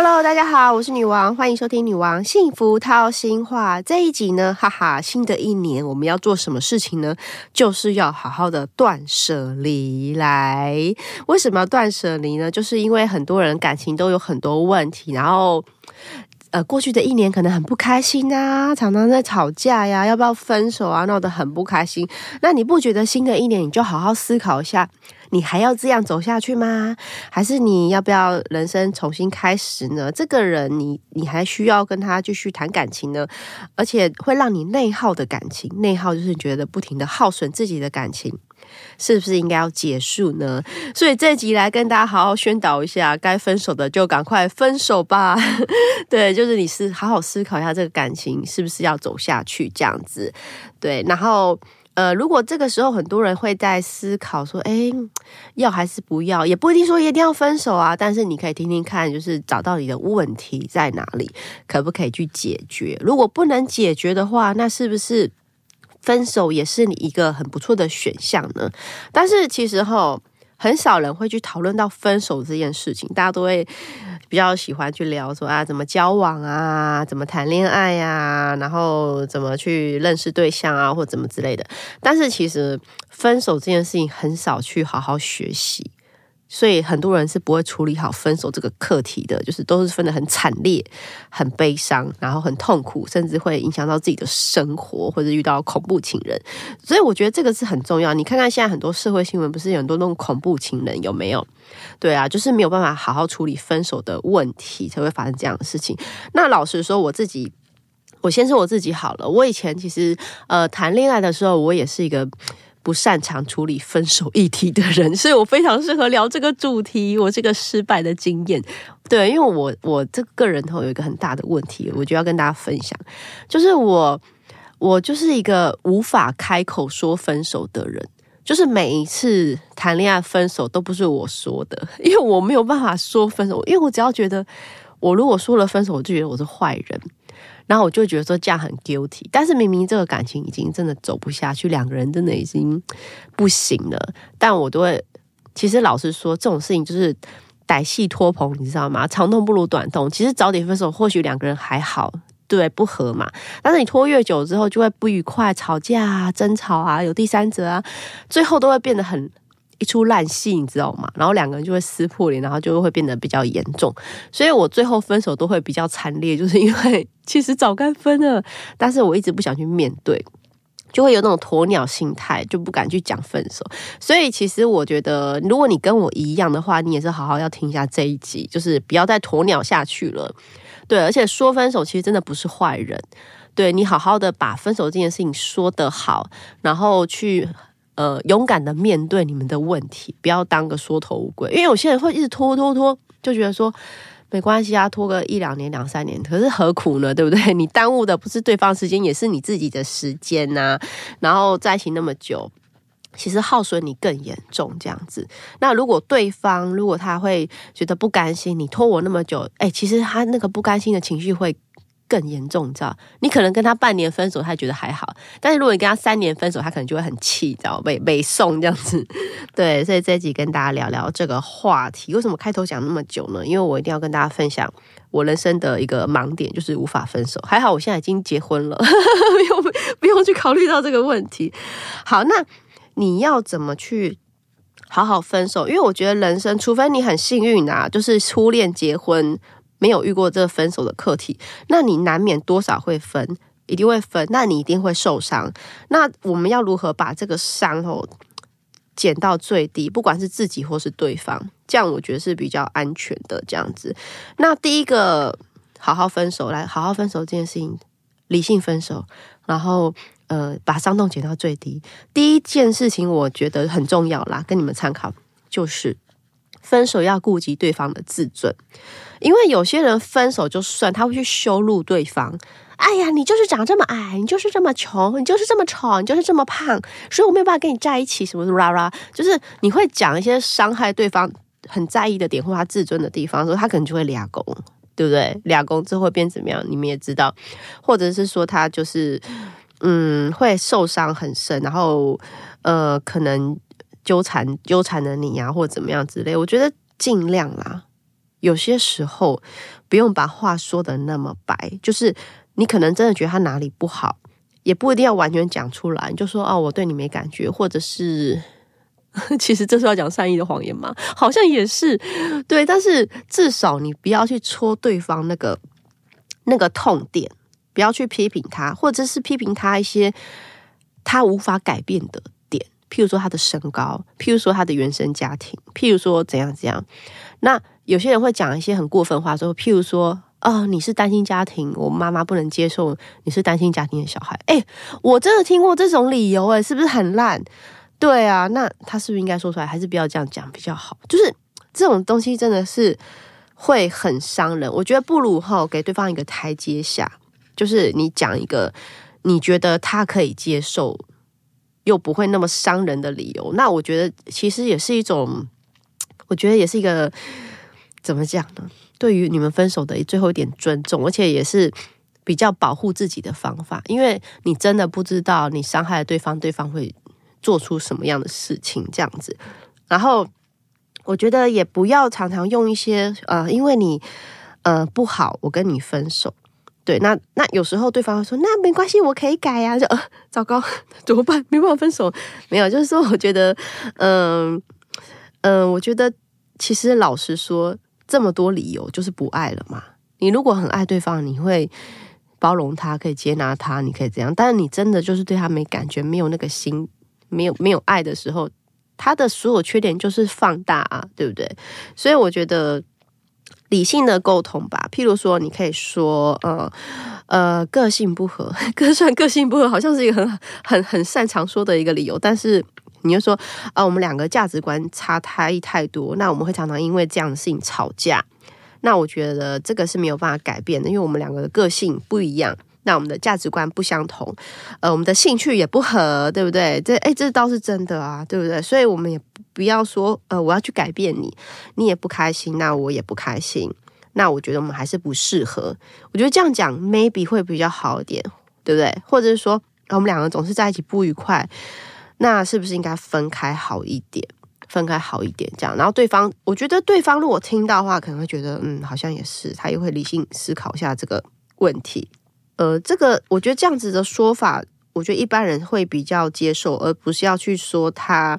Hello，大家好，我是女王，欢迎收听《女王幸福掏心话》这一集呢。哈哈，新的一年我们要做什么事情呢？就是要好好的断舍离。来，为什么要断舍离呢？就是因为很多人感情都有很多问题，然后。呃，过去的一年可能很不开心啊，常常在吵架呀，要不要分手啊，闹得很不开心。那你不觉得新的一年你就好好思考一下，你还要这样走下去吗？还是你要不要人生重新开始呢？这个人，你你还需要跟他继续谈感情呢？而且会让你内耗的感情，内耗就是觉得不停的耗损自己的感情。是不是应该要结束呢？所以这集来跟大家好好宣导一下，该分手的就赶快分手吧。对，就是你是好好思考一下这个感情是不是要走下去这样子。对，然后呃，如果这个时候很多人会在思考说，哎，要还是不要，也不一定说一定要分手啊。但是你可以听听看，就是找到你的问题在哪里，可不可以去解决？如果不能解决的话，那是不是？分手也是你一个很不错的选项呢，但是其实哈，很少人会去讨论到分手这件事情，大家都会比较喜欢去聊说啊，怎么交往啊，怎么谈恋爱呀，然后怎么去认识对象啊，或怎么之类的。但是其实分手这件事情很少去好好学习。所以很多人是不会处理好分手这个课题的，就是都是分得很惨烈、很悲伤，然后很痛苦，甚至会影响到自己的生活，或者遇到恐怖情人。所以我觉得这个是很重要。你看看现在很多社会新闻，不是有很多那种恐怖情人有没有？对啊，就是没有办法好好处理分手的问题，才会发生这样的事情。那老实说，我自己，我先说我自己好了。我以前其实呃谈恋爱的时候，我也是一个。不擅长处理分手议题的人，所以我非常适合聊这个主题。我这个失败的经验，对，因为我我这个人头有一个很大的问题，我就要跟大家分享，就是我我就是一个无法开口说分手的人，就是每一次谈恋爱分手都不是我说的，因为我没有办法说分手，因为我只要觉得我如果说了分手，我就觉得我是坏人。然后我就觉得说这样很 guilty，但是明明这个感情已经真的走不下去，两个人真的已经不行了，但我都会，其实老实说，这种事情就是歹戏拖棚，你知道吗？长痛不如短痛。其实早点分手，或许两个人还好，对不和嘛。但是你拖越久之后，就会不愉快，吵架啊，争吵啊，有第三者啊，最后都会变得很。一出烂戏，你知道吗？然后两个人就会撕破脸，然后就会变得比较严重。所以我最后分手都会比较惨烈，就是因为 其实早该分了，但是我一直不想去面对，就会有那种鸵鸟心态，就不敢去讲分手。所以其实我觉得，如果你跟我一样的话，你也是好好要听一下这一集，就是不要再鸵鸟下去了。对，而且说分手其实真的不是坏人，对你好好的把分手这件事情说得好，然后去。呃，勇敢的面对你们的问题，不要当个缩头乌龟。因为有些人会一直拖拖拖，就觉得说没关系啊，拖个一两年、两三年，可是何苦呢？对不对？你耽误的不是对方时间，也是你自己的时间呐。然后在一起那么久，其实耗损你更严重。这样子，那如果对方如果他会觉得不甘心，你拖我那么久，哎，其实他那个不甘心的情绪会。更严重，你知道？你可能跟他半年分手，他觉得还好；但是如果你跟他三年分手，他可能就会很气，知道？被被送这样子。对，所以这一集跟大家聊聊这个话题。为什么开头讲那么久呢？因为我一定要跟大家分享我人生的一个盲点，就是无法分手。还好我现在已经结婚了，不 用不用去考虑到这个问题。好，那你要怎么去好好分手？因为我觉得人生，除非你很幸运啊，就是初恋结婚。没有遇过这分手的课题，那你难免多少会分，一定会分，那你一定会受伤。那我们要如何把这个伤哦减到最低？不管是自己或是对方，这样我觉得是比较安全的。这样子，那第一个好好分手，来好好分手这件事情，理性分手，然后呃把伤痛减到最低。第一件事情我觉得很重要啦，跟你们参考就是。分手要顾及对方的自尊，因为有些人分手就算，他会去羞辱对方。哎呀，你就是长这么矮，你就是这么穷，你就是这么丑，你就是这么胖，所以我没有办法跟你在一起。什么啦啦，就是你会讲一些伤害对方很在意的点或他自尊的地方，说他可能就会俩公，对不对？俩公之后会变怎么样？你们也知道，或者是说他就是嗯会受伤很深，然后呃可能。纠缠纠缠的你呀，或者怎么样之类，我觉得尽量啦，有些时候不用把话说的那么白，就是你可能真的觉得他哪里不好，也不一定要完全讲出来，就说哦，我对你没感觉，或者是 其实这是要讲善意的谎言吗？好像也是对，但是至少你不要去戳对方那个那个痛点，不要去批评他，或者是批评他一些他无法改变的，譬如说他的身高，譬如说他的原生家庭，譬如说怎样怎样，那。有些人会讲一些很过分话，说譬如说，哦，你是单亲家庭，我妈妈不能接受你是单亲家庭的小孩。哎，我真的听过这种理由，哎，是不是很烂？对啊，那他是不是应该说出来，还是不要这样讲比较好？就是这种东西真的是会很伤人。我觉得不如哈给对方一个台阶下，就是你讲一个你觉得他可以接受又不会那么伤人的理由。那我觉得其实也是一种，我觉得也是一个。怎么讲呢？对于你们分手的最后一点尊重，而且也是比较保护自己的方法，因为你真的不知道你伤害了对方，对方会做出什么样的事情，这样子。然后我觉得也不要常常用一些呃，因为你呃不好，我跟你分手。对，那那有时候对方会说，那没关系，我可以改呀。就，糟糕，怎么办？没办法分手？没有，就是说，我觉得，嗯嗯，我觉得其实老实说。这么多理由就是不爱了嘛？你如果很爱对方，你会包容他，可以接纳他，你可以这样。但是你真的就是对他没感觉，没有那个心，没有没有爱的时候，他的所有缺点就是放大啊，对不对？所以我觉得理性的沟通吧。譬如说，你可以说，呃呃，个性不合，个算个性不合，好像是一个很很很擅长说的一个理由，但是。你就说啊，我们两个价值观差太太多，那我们会常常因为这样的事情吵架。那我觉得这个是没有办法改变的，因为我们两个的个性不一样，那我们的价值观不相同，呃，我们的兴趣也不合，对不对？这哎，这倒是真的啊，对不对？所以我们也不要说呃，我要去改变你，你也不开心，那我也不开心。那我觉得我们还是不适合。我觉得这样讲 maybe 会比较好一点，对不对？或者是说我们两个总是在一起不愉快。那是不是应该分开好一点？分开好一点，这样。然后对方，我觉得对方如果听到的话，可能会觉得，嗯，好像也是，他也会理性思考一下这个问题。呃，这个我觉得这样子的说法，我觉得一般人会比较接受，而不是要去说他。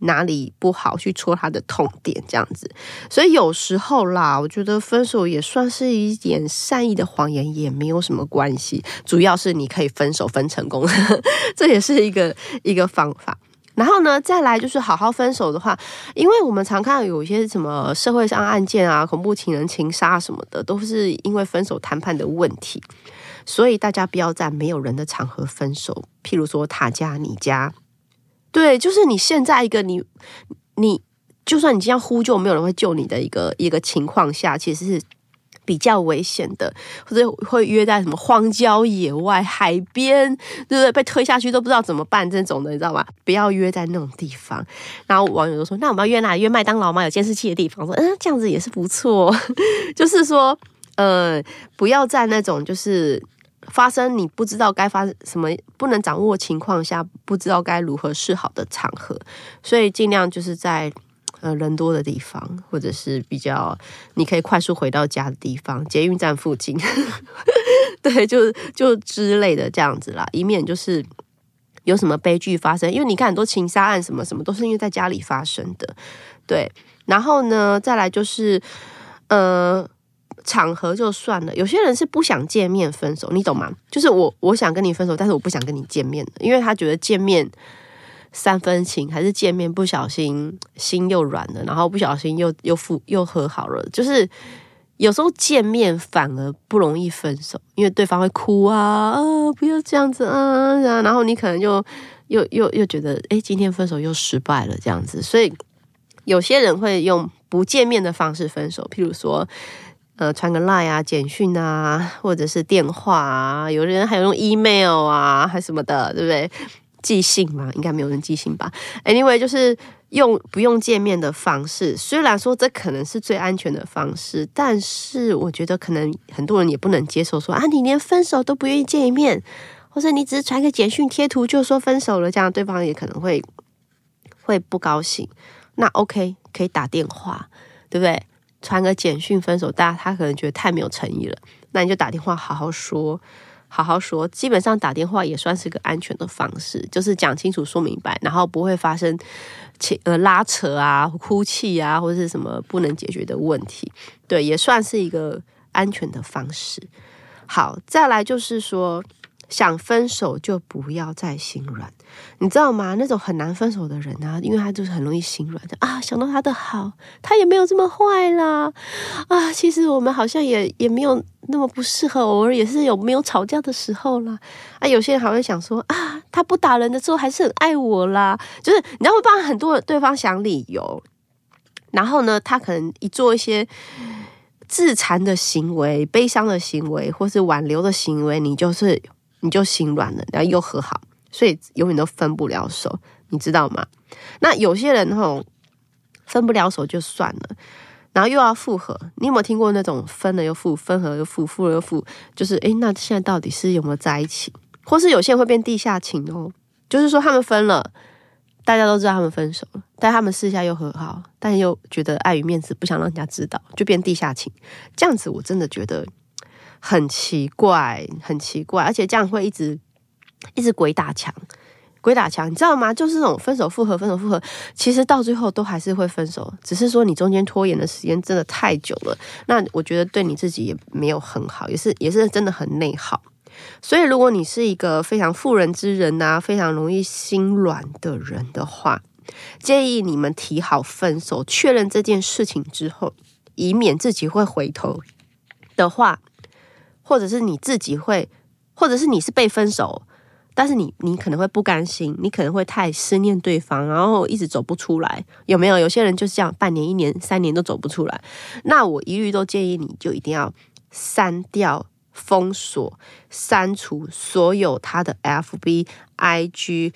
哪里不好去戳他的痛点，这样子，所以有时候啦，我觉得分手也算是一点善意的谎言，也没有什么关系。主要是你可以分手分成功，这也是一个一个方法。然后呢，再来就是好好分手的话，因为我们常看到有一些什么社会上案件啊，恐怖情人、情杀什么的，都是因为分手谈判的问题，所以大家不要在没有人的场合分手，譬如说他家、你家。对，就是你现在一个你，你就算你这样呼救，没有人会救你的一个一个情况下，其实是比较危险的，或者会约在什么荒郊野外、海边，对不对？被推下去都不知道怎么办这种的，你知道吗？不要约在那种地方。然后网友都说：“那我们要约哪？约麦当劳吗？有监视器的地方？”说：“嗯，这样子也是不错。”就是说，呃，不要在那种就是。发生你不知道该发什么，不能掌握情况下，不知道该如何是好的场合，所以尽量就是在呃人多的地方，或者是比较你可以快速回到家的地方，捷运站附近，对，就就之类的这样子啦，以免就是有什么悲剧发生。因为你看很多情杀案什么什么都是因为在家里发生的，对。然后呢，再来就是呃。场合就算了，有些人是不想见面分手，你懂吗？就是我我想跟你分手，但是我不想跟你见面的，因为他觉得见面三分情，还是见面不小心心又软了，然后不小心又又复又和好了。就是有时候见面反而不容易分手，因为对方会哭啊啊，不要这样子啊，然后你可能就又又又觉得，哎，今天分手又失败了这样子，所以有些人会用不见面的方式分手，譬如说。呃，传个 lie 啊，简讯啊，或者是电话啊，有的人还有用 email 啊，还什么的，对不对？寄信嘛，应该没有人寄信吧？Anyway，就是用不用见面的方式。虽然说这可能是最安全的方式，但是我觉得可能很多人也不能接受，说啊，你连分手都不愿意见一面，或者你只是传个简讯贴图就说分手了，这样对方也可能会会不高兴。那 OK，可以打电话，对不对？传个简讯分手，大家他可能觉得太没有诚意了，那你就打电话好好说，好好说。基本上打电话也算是个安全的方式，就是讲清楚、说明白，然后不会发生呃拉扯啊、哭泣啊，或者是什么不能解决的问题。对，也算是一个安全的方式。好，再来就是说。想分手就不要再心软，你知道吗？那种很难分手的人啊，因为他就是很容易心软的啊。想到他的好，他也没有这么坏啦啊。其实我们好像也也没有那么不适合，偶尔也是有没有吵架的时候啦。啊。有些人还会想说啊，他不打人的时候还是很爱我啦，就是你知道会帮很多对方想理由，然后呢，他可能一做一些自残的行为、悲伤的行为，或是挽留的行为，你就是。你就心软了，然后又和好，所以永远都分不了手，你知道吗？那有些人吼分不了手就算了，然后又要复合。你有没有听过那种分了又复，分合又复，复了又复？就是诶，那现在到底是有没有在一起？或是有些人会变地下情哦，就是说他们分了，大家都知道他们分手了，但他们私下又和好，但又觉得碍于面子不想让人家知道，就变地下情。这样子我真的觉得。很奇怪，很奇怪，而且这样会一直一直鬼打墙，鬼打墙，你知道吗？就是这种分手复合，分手复合，其实到最后都还是会分手，只是说你中间拖延的时间真的太久了。那我觉得对你自己也没有很好，也是也是真的很内耗。所以如果你是一个非常妇人之仁呐，非常容易心软的人的话，建议你们提好分手，确认这件事情之后，以免自己会回头的话。或者是你自己会，或者是你是被分手，但是你你可能会不甘心，你可能会太思念对方，然后一直走不出来，有没有？有些人就是这样，半年、一年、三年都走不出来。那我一律都建议你就一定要删掉、封锁、删除所有他的 FB、IG，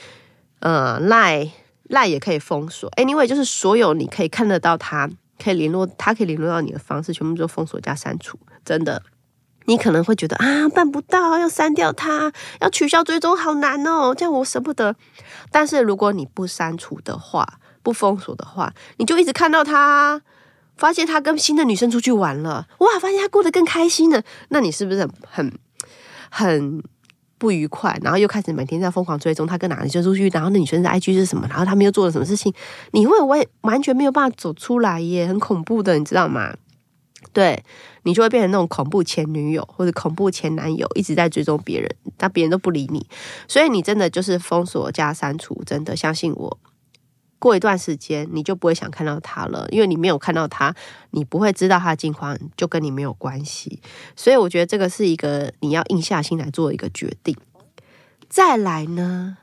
呃，Line、Line 也可以封锁。Anyway，就是所有你可以看得到他，可以联络他，可以联络到你的方式，全部都封锁加删除，真的。你可能会觉得啊，办不到，要删掉它，要取消追踪，好难哦，这样我舍不得。但是如果你不删除的话，不封锁的话，你就一直看到他，发现他跟新的女生出去玩了，哇，发现他过得更开心了，那你是不是很很很不愉快？然后又开始每天在疯狂追踪他跟哪个女生出去，然后那女生的 IG 是什么？然后他们又做了什么事情？你会完完全没有办法走出来耶，很恐怖的，你知道吗？对你就会变成那种恐怖前女友或者恐怖前男友，一直在追踪别人，但别人都不理你，所以你真的就是封锁加删除，真的相信我，过一段时间你就不会想看到他了，因为你没有看到他，你不会知道他的近况，就跟你没有关系。所以我觉得这个是一个你要硬下心来做一个决定。再来呢？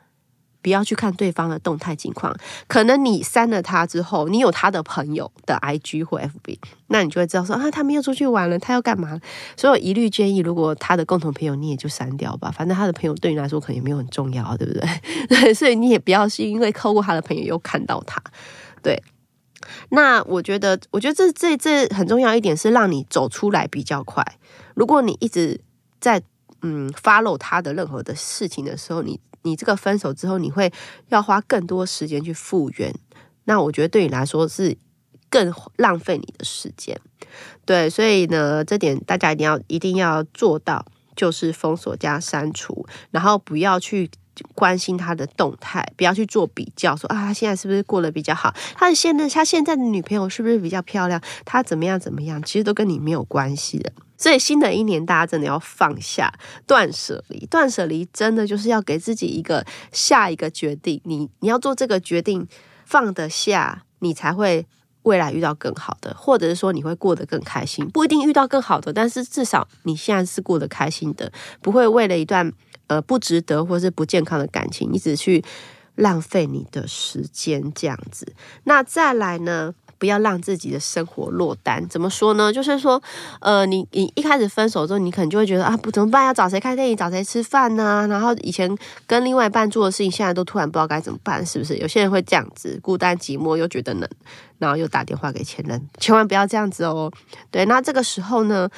不要去看对方的动态情况，可能你删了他之后，你有他的朋友的 IG 或 FB，那你就会知道说啊，他们又出去玩了，他要干嘛？所以我一律建议，如果他的共同朋友你也就删掉吧，反正他的朋友对你来说可能也没有很重要，对不对？所以你也不要是因为扣过他的朋友又看到他。对，那我觉得，我觉得这这这很重要一点是让你走出来比较快。如果你一直在嗯 follow 他的任何的事情的时候，你你这个分手之后，你会要花更多时间去复原，那我觉得对你来说是更浪费你的时间。对，所以呢，这点大家一定要一定要做到，就是封锁加删除，然后不要去关心他的动态，不要去做比较，说啊，他现在是不是过得比较好？他的现在他现在的女朋友是不是比较漂亮？他怎么样怎么样？其实都跟你没有关系的。所以新的一年，大家真的要放下、断舍离。断舍离真的就是要给自己一个下一个决定。你你要做这个决定，放得下，你才会未来遇到更好的，或者是说你会过得更开心。不一定遇到更好的，但是至少你现在是过得开心的，不会为了一段呃不值得或是不健康的感情，一直去浪费你的时间这样子。那再来呢？不要让自己的生活落单。怎么说呢？就是说，呃，你你一开始分手之后，你可能就会觉得啊，不怎么办？要找谁看电影？找谁吃饭呢？然后以前跟另外一半做的事情，现在都突然不知道该怎么办，是不是？有些人会这样子，孤单寂寞又觉得冷，然后又打电话给前任。千万不要这样子哦。对，那这个时候呢，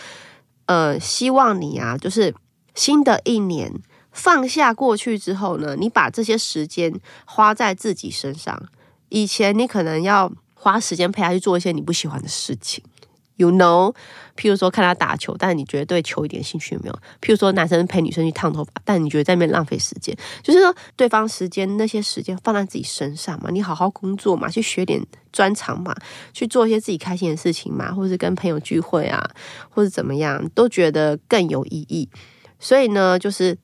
呃，希望你啊，就是新的一年放下过去之后呢，你把这些时间花在自己身上。以前你可能要。花时间陪他去做一些你不喜欢的事情，You know，譬如说看他打球，但你觉得对球一点兴趣没有？譬如说男生陪女生去烫头发，但你觉得在那边浪费时间，就是说对方时间那些时间放在自己身上嘛，你好好工作嘛，去学点专长嘛，去做一些自己开心的事情嘛，或者是跟朋友聚会啊，或者怎么样，都觉得更有意义。所以呢，就是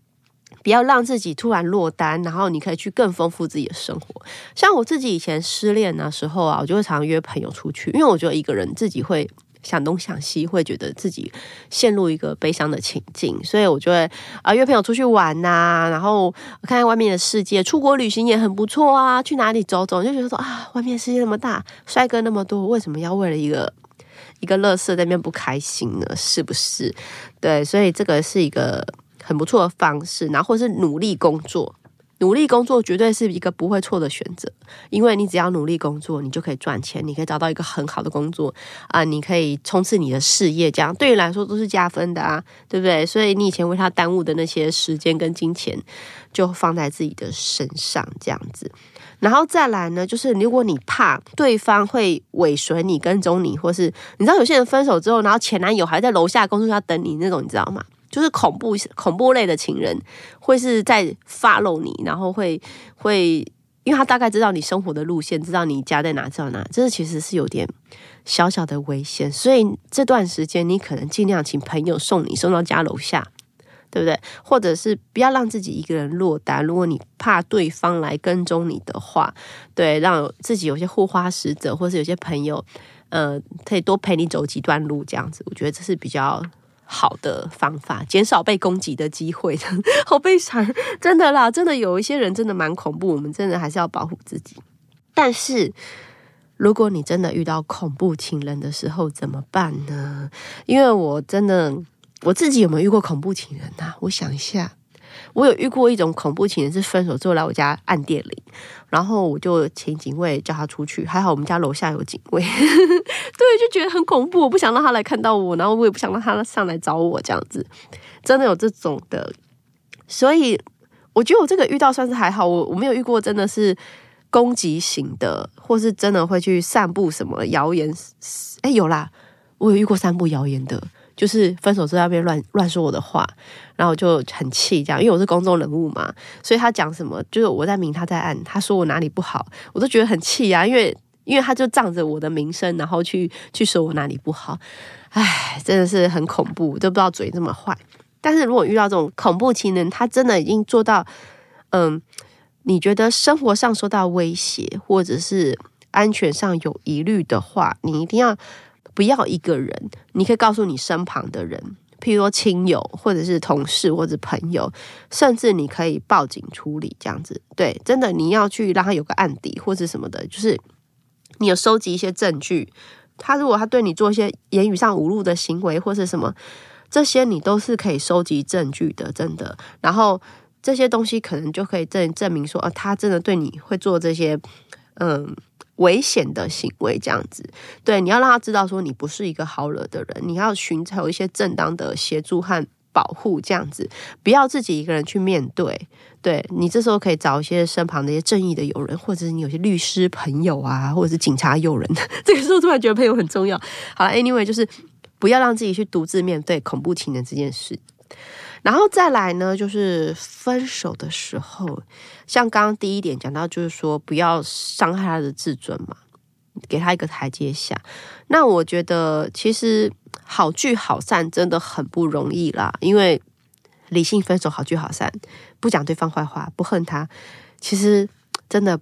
不要让自己突然落单，然后你可以去更丰富自己的生活。像我自己以前失恋的时候啊，我就会常约朋友出去，因为我觉得一个人自己会。想东想西，会觉得自己陷入一个悲伤的情境，所以我就会啊约朋友出去玩呐，然后看看外面的世界，出国旅行也很不错啊。去哪里走走，就觉得说啊，外面世界那么大，帅哥那么多，为什么要为了一个一个乐色在那边不开心呢？是不是？对，所以这个是一个很不错的方式，然后或是努力工作。努力工作绝对是一个不会错的选择，因为你只要努力工作，你就可以赚钱，你可以找到一个很好的工作啊，你可以冲刺你的事业，这样对你来说都是加分的啊，对不对？所以你以前为他耽误的那些时间跟金钱，就放在自己的身上，这样子。然后再来呢，就是如果你怕对方会尾随你、跟踪你，或是你知道有些人分手之后，然后前男友还在楼下工作要等你那种，你知道吗？就是恐怖恐怖类的情人，会是在 follow 你，然后会会，因为他大概知道你生活的路线，知道你家在哪，知道哪，这是其实是有点小小的危险。所以这段时间，你可能尽量请朋友送你送到家楼下，对不对？或者是不要让自己一个人落单。如果你怕对方来跟踪你的话，对，让自己有些护花使者，或是有些朋友，呃，可以多陪你走几段路，这样子，我觉得这是比较。好的方法，减少被攻击的机会。好悲惨，真的啦，真的有一些人真的蛮恐怖，我们真的还是要保护自己。但是，如果你真的遇到恐怖情人的时候怎么办呢？因为我真的我自己有没有遇过恐怖情人呐？我想一下。我有遇过一种恐怖情人，是分手之后来我家按电铃，然后我就请警卫叫他出去。还好我们家楼下有警卫，对，就觉得很恐怖。我不想让他来看到我，然后我也不想让他上来找我，这样子真的有这种的。所以我觉得我这个遇到算是还好，我我没有遇过真的是攻击型的，或是真的会去散布什么谣言。哎，有啦，我有遇过散布谣言的。就是分手之后要被乱乱说我的话，然后我就很气，这样，因为我是公众人物嘛，所以他讲什么，就是我在明，他在暗，他说我哪里不好，我都觉得很气啊，因为因为他就仗着我的名声，然后去去说我哪里不好，唉，真的是很恐怖，都不知道嘴这么坏。但是如果遇到这种恐怖情人，他真的已经做到，嗯，你觉得生活上受到威胁，或者是安全上有疑虑的话，你一定要。不要一个人，你可以告诉你身旁的人，譬如说亲友，或者是同事，或者朋友，甚至你可以报警处理这样子。对，真的你要去让他有个案底或者什么的，就是你有收集一些证据。他如果他对你做一些言语上侮辱的行为，或是什么，这些你都是可以收集证据的，真的。然后这些东西可能就可以证证明说，啊，他真的对你会做这些，嗯。危险的行为，这样子，对，你要让他知道说你不是一个好惹的人，你要寻找一些正当的协助和保护，这样子，不要自己一个人去面对。对你这时候可以找一些身旁的一些正义的友人，或者是你有些律师朋友啊，或者是警察友人。这个时候突然觉得朋友很重要。好，Anyway，就是不要让自己去独自面对恐怖情人这件事。然后再来呢，就是分手的时候，像刚刚第一点讲到，就是说不要伤害他的自尊嘛，给他一个台阶下。那我觉得其实好聚好散真的很不容易啦，因为理性分手好聚好散，不讲对方坏话，不恨他，其实真的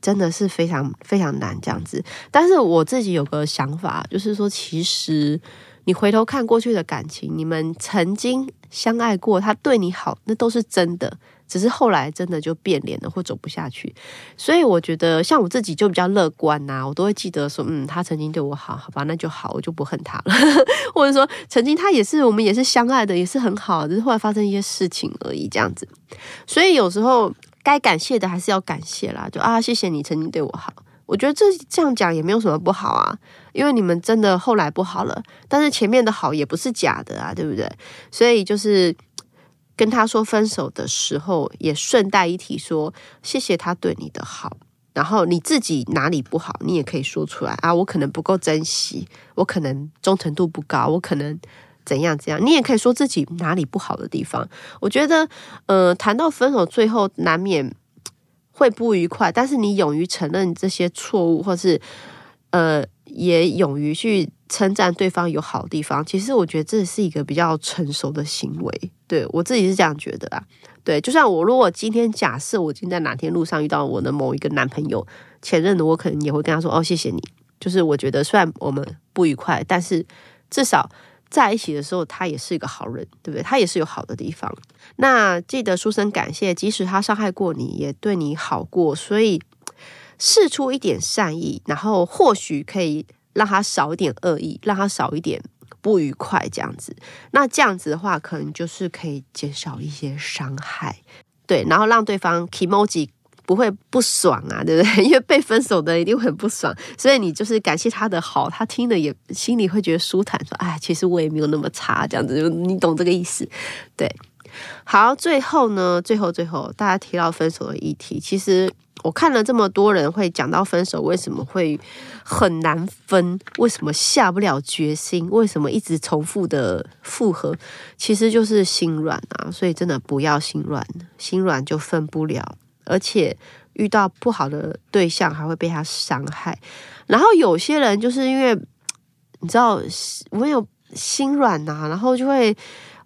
真的是非常非常难这样子。但是我自己有个想法，就是说其实。你回头看过去的感情，你们曾经相爱过，他对你好，那都是真的。只是后来真的就变脸了，或走不下去。所以我觉得，像我自己就比较乐观呐，我都会记得说，嗯，他曾经对我好，好吧，那就好，我就不恨他了。或者说，曾经他也是，我们也是相爱的，也是很好，只是后来发生一些事情而已，这样子。所以有时候该感谢的还是要感谢啦，就啊，谢谢你曾经对我好。我觉得这这样讲也没有什么不好啊，因为你们真的后来不好了，但是前面的好也不是假的啊，对不对？所以就是跟他说分手的时候，也顺带一提说谢谢他对你的好，然后你自己哪里不好，你也可以说出来啊。我可能不够珍惜，我可能忠诚度不高，我可能怎样怎样，你也可以说自己哪里不好的地方。我觉得，呃，谈到分手，最后难免会不愉快，但是你勇于承认这些错误，或是呃，也勇于去称赞对方有好地方。其实我觉得这是一个比较成熟的行为。对我自己是这样觉得啊。对，就像我如果今天假设我今天在哪天路上遇到我的某一个男朋友前任的，我可能也会跟他说：“哦，谢谢你。”就是我觉得虽然我们不愉快，但是至少在一起的时候，他也是一个好人，对不对？他也是有好的地方。那记得说声感谢，即使他伤害过你，也对你好过，所以试出一点善意，然后或许可以让他少一点恶意，让他少一点。不愉快这样子，那这样子的话，可能就是可以减少一些伤害，对，然后让对方 emoji 不会不爽啊，对不对？因为被分手的一定会很不爽，所以你就是感谢他的好，他听了也心里会觉得舒坦，说哎，其实我也没有那么差，这样子，你懂这个意思，对。好，最后呢，最后最后，大家提到分手的议题，其实。我看了这么多人会讲到分手，为什么会很难分？为什么下不了决心？为什么一直重复的复合？其实就是心软啊！所以真的不要心软，心软就分不了，而且遇到不好的对象还会被他伤害。然后有些人就是因为你知道我有心软呐，然后就会。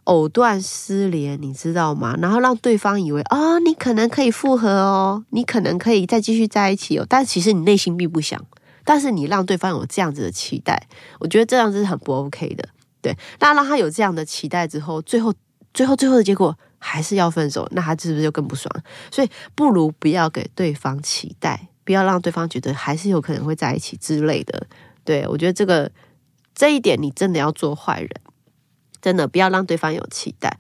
藕断丝连，你知道吗？然后让对方以为啊，你可能可以复合哦，你可能可以再继续在一起哦。但其实你内心并不想，但是你让对方有这样子的期待，我觉得这样子是很不 OK 的。对，那让他有这样的期待之后，最后、最后、最后的结果还是要分手，那他是不是就更不爽？所以不如不要给对方期待，不要让对方觉得还是有可能会在一起之类的。对我觉得这个这一点，你真的要做坏人。真的不要让对方有期待。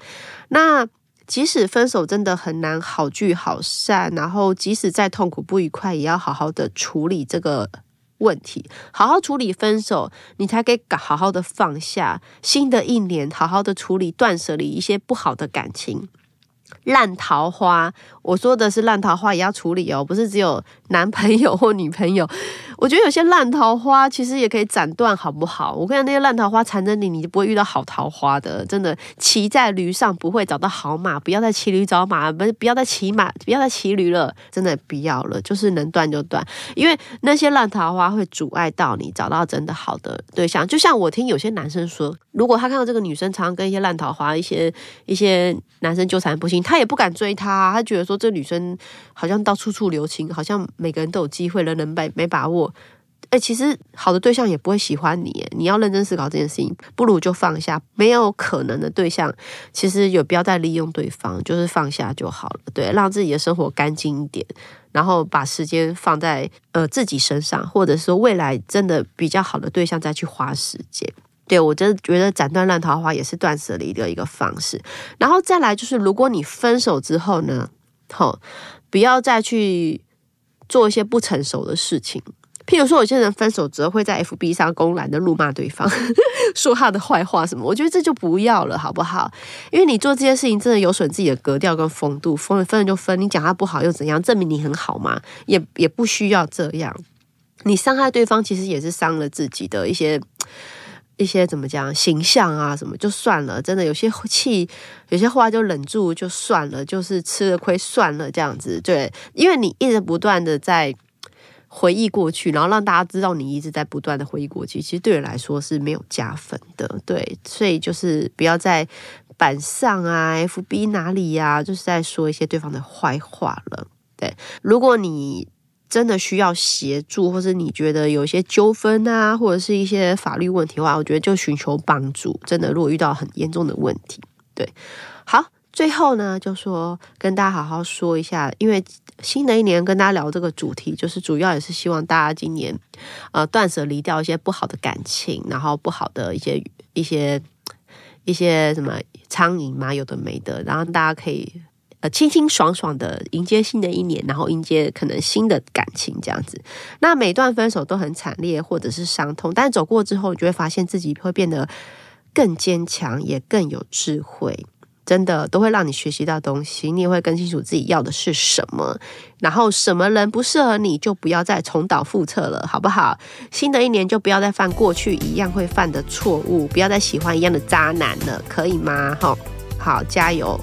那即使分手真的很难好聚好散，然后即使再痛苦不愉快，也要好好的处理这个问题，好好处理分手，你才可以好好的放下。新的一年，好好的处理断舍离一些不好的感情。烂桃花，我说的是烂桃花也要处理哦，不是只有男朋友或女朋友。我觉得有些烂桃花其实也可以斩断，好不好？我跟你讲，那些烂桃花缠着你，你就不会遇到好桃花的。真的，骑在驴上不会找到好马，不要再骑驴找马，不不要再骑马，不要再骑驴了，真的不要了。就是能断就断，因为那些烂桃花会阻碍到你找到真的好的对象。就像我听有些男生说，如果他看到这个女生常常跟一些烂桃花、一些一些男生纠缠不清，他也不敢追她，他觉得说这女生好像到处处留情，好像每个人都有机会了，能没没把握。哎，其实好的对象也不会喜欢你，你要认真思考这件事情，不如就放下。没有可能的对象，其实有不要再利用对方，就是放下就好了。对，让自己的生活干净一点，然后把时间放在呃自己身上，或者说未来真的比较好的对象再去花时间。对我真的觉得斩断烂桃花也是断舍离的一个方式。然后再来就是，如果你分手之后呢，好，不要再去做一些不成熟的事情。譬如说，有些人分手之后会在 FB 上公然的辱骂对方，说他的坏话什么，我觉得这就不要了，好不好？因为你做这件事情真的有损自己的格调跟风度，分了分了就分，你讲他不好又怎样？证明你很好吗？也也不需要这样。你伤害对方，其实也是伤了自己的一些 一些怎么讲形象啊什么，就算了。真的有些气，有些话就忍住就算了，就是吃了亏算了这样子。对，因为你一直不断的在。回忆过去，然后让大家知道你一直在不断的回忆过去，其实对人来说是没有加分的。对，所以就是不要在板上啊、FB 哪里呀，就是在说一些对方的坏话了。对，如果你真的需要协助，或者你觉得有一些纠纷啊，或者是一些法律问题的话，我觉得就寻求帮助。真的，如果遇到很严重的问题，对，好。最后呢，就说跟大家好好说一下，因为新的一年跟大家聊这个主题，就是主要也是希望大家今年呃断舍离掉一些不好的感情，然后不好的一些一些一些什么苍蝇嘛，有的没的，然后大家可以呃清清爽爽的迎接新的一年，然后迎接可能新的感情这样子。那每段分手都很惨烈或者是伤痛，但走过之后，你就会发现自己会变得更坚强，也更有智慧。真的都会让你学习到东西，你也会更清楚自己要的是什么，然后什么人不适合你就不要再重蹈覆辙了，好不好？新的一年就不要再犯过去一样会犯的错误，不要再喜欢一样的渣男了，可以吗？哈，好，加油！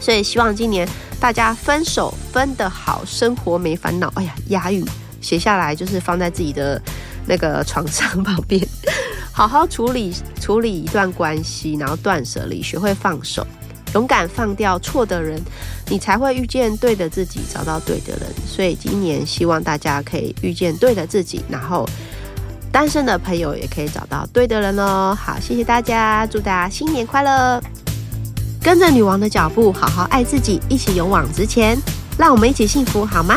所以希望今年大家分手分得好，生活没烦恼。哎呀，押韵写下来就是放在自己的那个床上旁边，好好处理处理一段关系，然后断舍离，学会放手。勇敢放掉错的人，你才会遇见对的自己，找到对的人。所以今年希望大家可以遇见对的自己，然后单身的朋友也可以找到对的人哦。好，谢谢大家，祝大家新年快乐！跟着女王的脚步，好好爱自己，一起勇往直前，让我们一起幸福好吗？